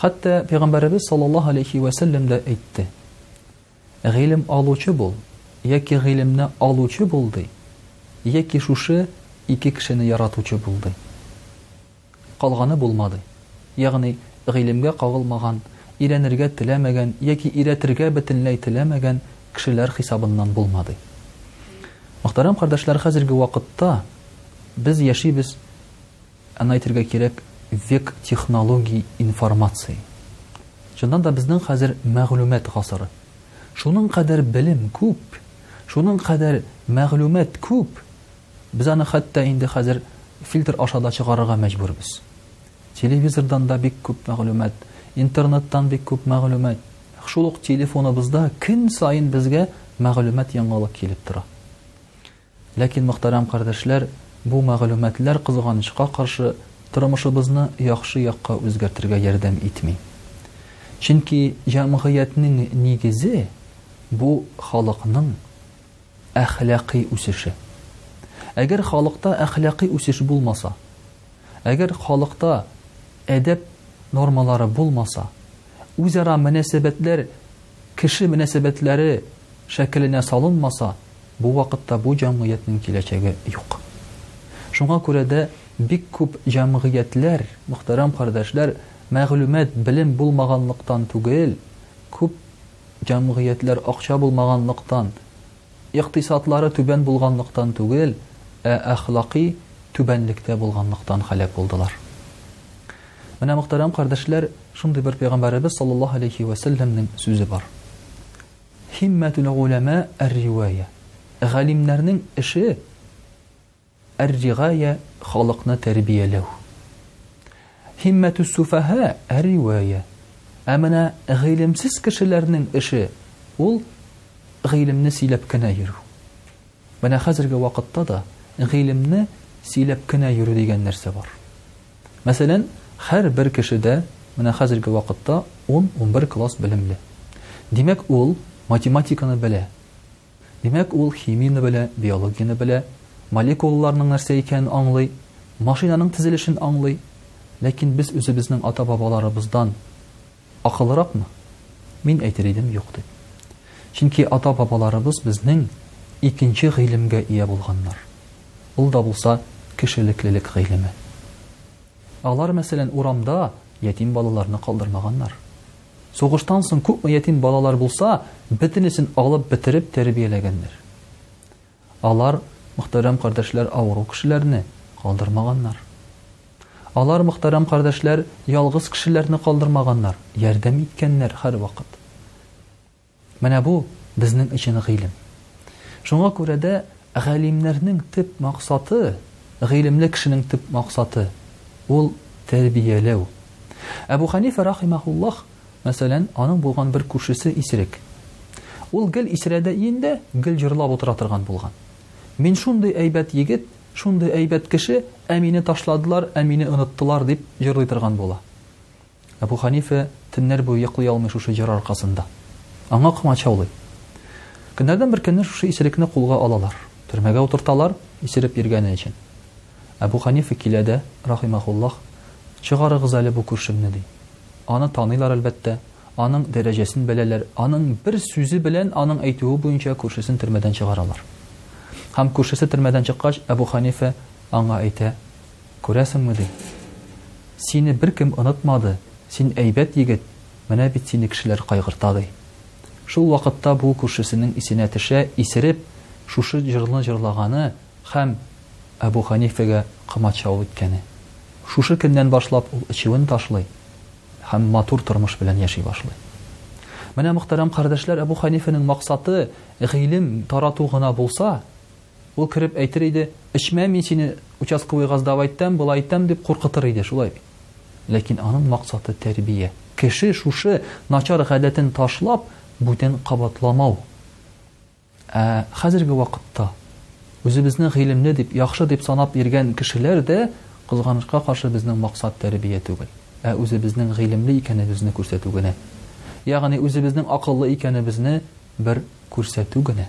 Хәтта пәйгамбәребез саллаллаһу алейхи вә сәлләм дә әйтте. Гыйлем алучы бул, яки гыйлемне алучы бул ди, яки шушы ике кешене яратучы бул ди. Калганы булмады. Ягъни гыйлемгә кагылмаган, өйрәнергә теләмәгән яки өйрәтергә бөтенләй теләмәгән кешеләр хисабыннан булмады. Мөхтәрәм кардәшләр, хәзерге вакытта без яшибез Аны әйтергә кирәк, век технологий информации. Чыннан да безнең хәзер мәгълүмат гасыры. Шуның кадәр белем күп, шуның кадәр мәгълүмат күп, без аны хәтта инде хәзер фильтр аша да чыгарырга мәҗбүрбез. Телевизордан да бик күп мәгълүмат, интернеттан бик күп мәгълүмат. Шул ук телефоныбызда көн саен безгә мәгълүмат яңалык килеп тора. Ләкин, мөхтәрәм кардәшләр, бу мәгълүматлар, кызганычка каршы, тормышыбызны яхшы якка үзгәртергә ярдәм итми. Чөнки җәмгыятьнең нигезе, бу, халыкның әхлакый үсеше. Әгәр халыкта әхлакый үсеш булмаса, әгәр халыкта әдәп нормалары булмаса, үзара мөнәсәбәтләр кеше мөнәсәбәтләре шәкеленә салынмаса, бу вакытта бу җәмгыятьнең киләчәге юк. Шуңа күрә дә бик күп җәмгыятьләр, мөхтәрәм кардәшләр, мәгълүмат, белем булмаганлыктан түгел, күп җәмгыятьләр акча булмаганлыктан, Икътисадлары түбән булганлыктан түгел, ә әхлакый түбәнлектә булганлыктан һәлак булдылар. Менә, мөхтәрәм кардәшләр, шундый бер пәйгамбәребез саллаллаһу алейһи вә сәлләмнең сүзе бар. Һиммәтүл гуләмә әр-ривая. Галимнәрнең эше Ар-ригая, халыкны тәрбияләү. Һиммәтүс-суфаһа, ар-ривая. Ә менә гыйлемсез кешеләрнең эше, ул гыйлемне сөйләп кенә йөрү. Менә хәзерге вакытта да гыйлемне сөйләп кенә йөрү дигән нәрсә бар. Мәсәлән, һәрбер кешедә менә хәзерге вакытта ун-унбер класс белемле. Димәк, ул математиканы белә. Димәк, ул химияне белә, биологияне белә, молекулаларның нәрсә икәнен аңлый, машинаның төзелешен аңлый. Ләкин без үзебезнең ата-бабаларыбыздан акыллыракмы? Мин әйтер идем, юк дип. Чөнки ата-бабаларыбыз безнең икенче гыйлемгә ия булганнар. Ул да булса кешелеклелек гыйлеме. Алар, мәсәлән, урамда ятим балаларны калдырмаганнар. Сугыштан соң күпме ятим балалар булса, бөтенесен алып бетереп тәрбияләгәннәр. Алар, мөхтәрәм кардәшләр, авыру кешеләрне калдырмаганнар. Алар, мөхтәрәм кардәшләр, ялгыз кешеләрне калдырмаганнар, ярдәм иткәннәр һәрвакыт. Менә бу, безнең өчен гыйлем. Шуңа күрә дә галимнәрнең төп максаты, гыйлемле кешенең төп максаты, ул тәрбияләү. Әбү Хәнифә рахимаһуллаһ, мәсәлән, аның булган бер күршесе исерек. Ул гел исерәдә иендә, гел җырлап утыра торган булган. Мин шундый әйбәт егет, шундый әйбәт кеше, ә мине ташладылар, ә мине оныттылар, дип җырлый торган була. Әбү Хәнифә төннәр буе йоклый алмый шушы җыр аркасында. Аңа комачаулый. Көннәрдән бер көнне шушы исерекне кулга алалар. Төрмәгә утырталар, исереп йөргәне өчен. Әбү Хәнифә килә дә, рахимаһуллаһ, Чыгарыгыз әле бу күршемне, ди. Аны таныйлар, әлбәттә. Аның дәрәҗәсен беләләр. Аның бер сүзе белән, аның әйтүе буенча, күршесен төрмәдән чыгаралар. Һәм күршесе төрмәдән чыккач, Әбү Хәнифә аңа әйтә, Күрәсеңме, ди, сине беркем онытмады, син әйбәт егет, менә бит сине кешеләр кайгырта, ди. Шул вакытта бу күршесенең исенә төшә, исереп, шушы җырны җырлаганы һәм Әбү Хәнифәгә комачау иткәне. Шушы көннән башлап ул эчүен ташлый һәм матур тормыш белән яши башлый. Менә, мөхтәрәм кардәшләр, Әбү Хәнифәнең максаты гыйлем тарату гына булса, Ул кереп әйтер иде, Эчмә, мин сине участковый газдап әйтәм, болай итәм, дип куркытыр иде, шулай бит. Ләкин аның максаты тәрбия. Кеше шушы начар гадәтен ташлап, бүтән кабатламау. Ә хәзерге вакытта үзебезне гыйлемле дип, яхшы дип санап йөргән кешеләр дә, кызганычка каршы, безнең максат тәрбия түгел, ә үзебезнең гыйлемле икәнебезне күрсәтү генә. Ягъни үзебезнең акыллы икәнебезне бер күрсәтү генә.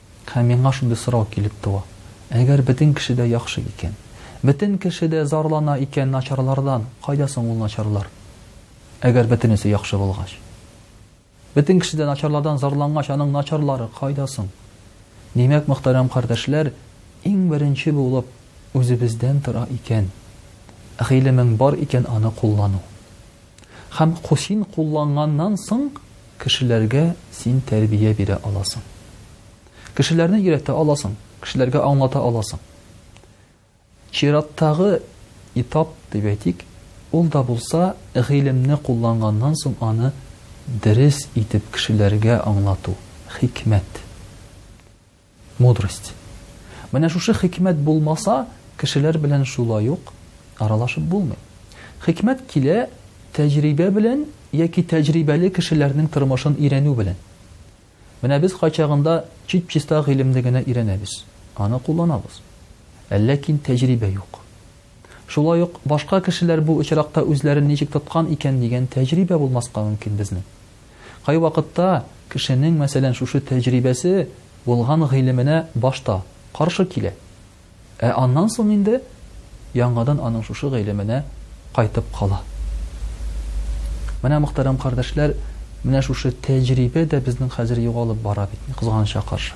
Һәм миңа шундый сорау килеп туа, Әгәр бөтен кеше дә яхшы икән, бөтен кеше дә зарлана икән начарлардан, кайда соң ул начарлар? Әгәр бөтенесе яхшы булгач. Бөтен кеше дә начарлардан зарлангач, аның начарлары кайда соң? Димәк, мөхтәрәм кардәшләр, иң беренче булып үзебездән тора икән, гыйлемең бар икән, аны куллану. Һәм Хусин кулланганнан соң кешеләргә син тәрбия бирә аласың. Кешеләрне өйрәтә аласың, кешеләргә аңлата аласың. Чираттагы этап дип әйтик, ул да булса гыйлемне кулланганнан соң аны дөрес итеп кешеләргә аңлату, хикмәт. Мудрость. Менә шушы хикмәт булмаса, кешеләр белән шулай ук аралашып булмый. Хикмәт килә тәҗрибә белән яки тәҗрибәле кешеләрнең тормышын өйрәнү белән. Менә без кайчагында чип-чиста гыйлемне генә өйрәнәбез, аны кулланабыз. Әллә кин тәҗрибә юк. Шулай ук башка кешеләр бу очракта үзләрен ничек тоткан икән дигән тәҗрибә булмаска мөмкин безнең. Кайвакытта кешенең, мәсәлән, шушы тәҗрибәсе булган гыйлеменә башта каршы килә, ә аннан соң инде яңадан аның шушы гыйлеменә кайтып кала. Менә, мөхтәрәм кардәшләр, менә шушы тәҗрибә дә безнең хәзер югалып бара бит, кызганычка каршы.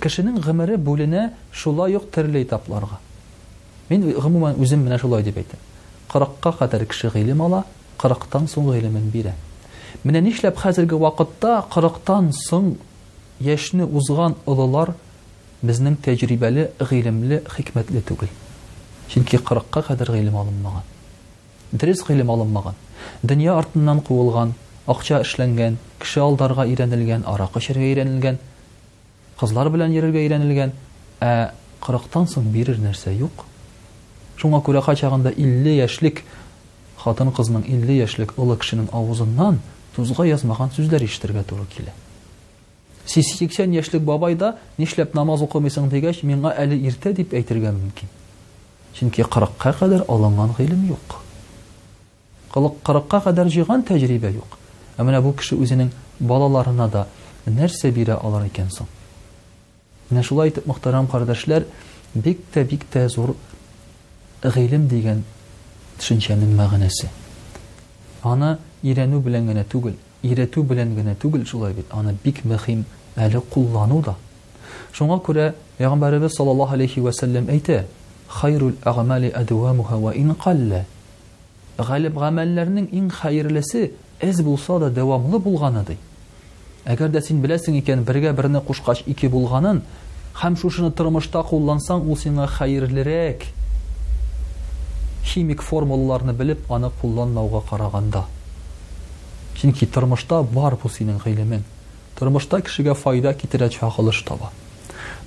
Кешенең гомере бүленә шулай ук төрле этапларга. Мин, гомумән, үзем менә шулай дип әйтәм. Кырыкка кадәр кеше гыйлем ала, Кырыктан соң гыйлемен бирә. Менә нишләп хәзерге вакытта кырыктан соң яшьне узган олылар безнең тәҗрибәле, гыйлемле, хикмәтле түгел. Чөнки кырыкка кадәр гыйлем алынмаган. Дөрес гыйлем алынмаган. Дөнья артыннан куылган, акча эшләнгән, кеше алдарга өйрәнелгән, аракы эчәргә өйрәнелгән. Кызлар белән йөрергә өйрәнелгән, ә кырыктан соң бирер нәрсә юк. Шуңа күрә кайчагында 50 яшьлек хатын-кызның 50 яшьлек олы кешенең авызыннан тузга язмаган сүзләр ишетергә туры килә. Сез 80 яшьлек бабай да, нишләп намаз укымыйсың дигәч, миңа әле иртә дип әйтергә мөмкин. Чөнки кырыкка кадәр алынган гыйлем юк. Кылык кырыкка кадәр җыйган тәҗрибә юк. Ә менә бу кеше үзенең балаларына да нәрсә бирә алыр икән соң? Менә шулай итеп, мөхтәрәм кардәшләр, бик тә бик тә зур гыйлем дигән төшенчәнең мәгънәсе. Аны өйрәнү белән генә түгел, өйрәтү белән генә түгел, шулай бит, аны бик мөһим әле куллану да. Шуңа күрә Пәйгамбәребез саллаллаһу алейһи вә сәлләм әйтә, Хайрул әгъмали әдвамуһа вә ин каллә. Галеп-гамәлләрнең иң хәерлесе әз булса да дәвамлы булганы, ди. Әгәр дә син беләсең икән, бергә берне кушкач ике булганын, һәм шушыны тормышта куллансаң, ул сиңа хәерлерәк, химик формулаларны белеп, аны кулланмауга караганда. Чөнки тормышта бар бу синең гыйлемең. Тормышта кешегә файда китерә чагылыш таба.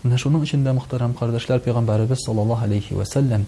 Менә шуның өчен дә, мөхтәрәм кардәшләр, пәйгамбәребез саллаллаһу алейһи вә сәлләм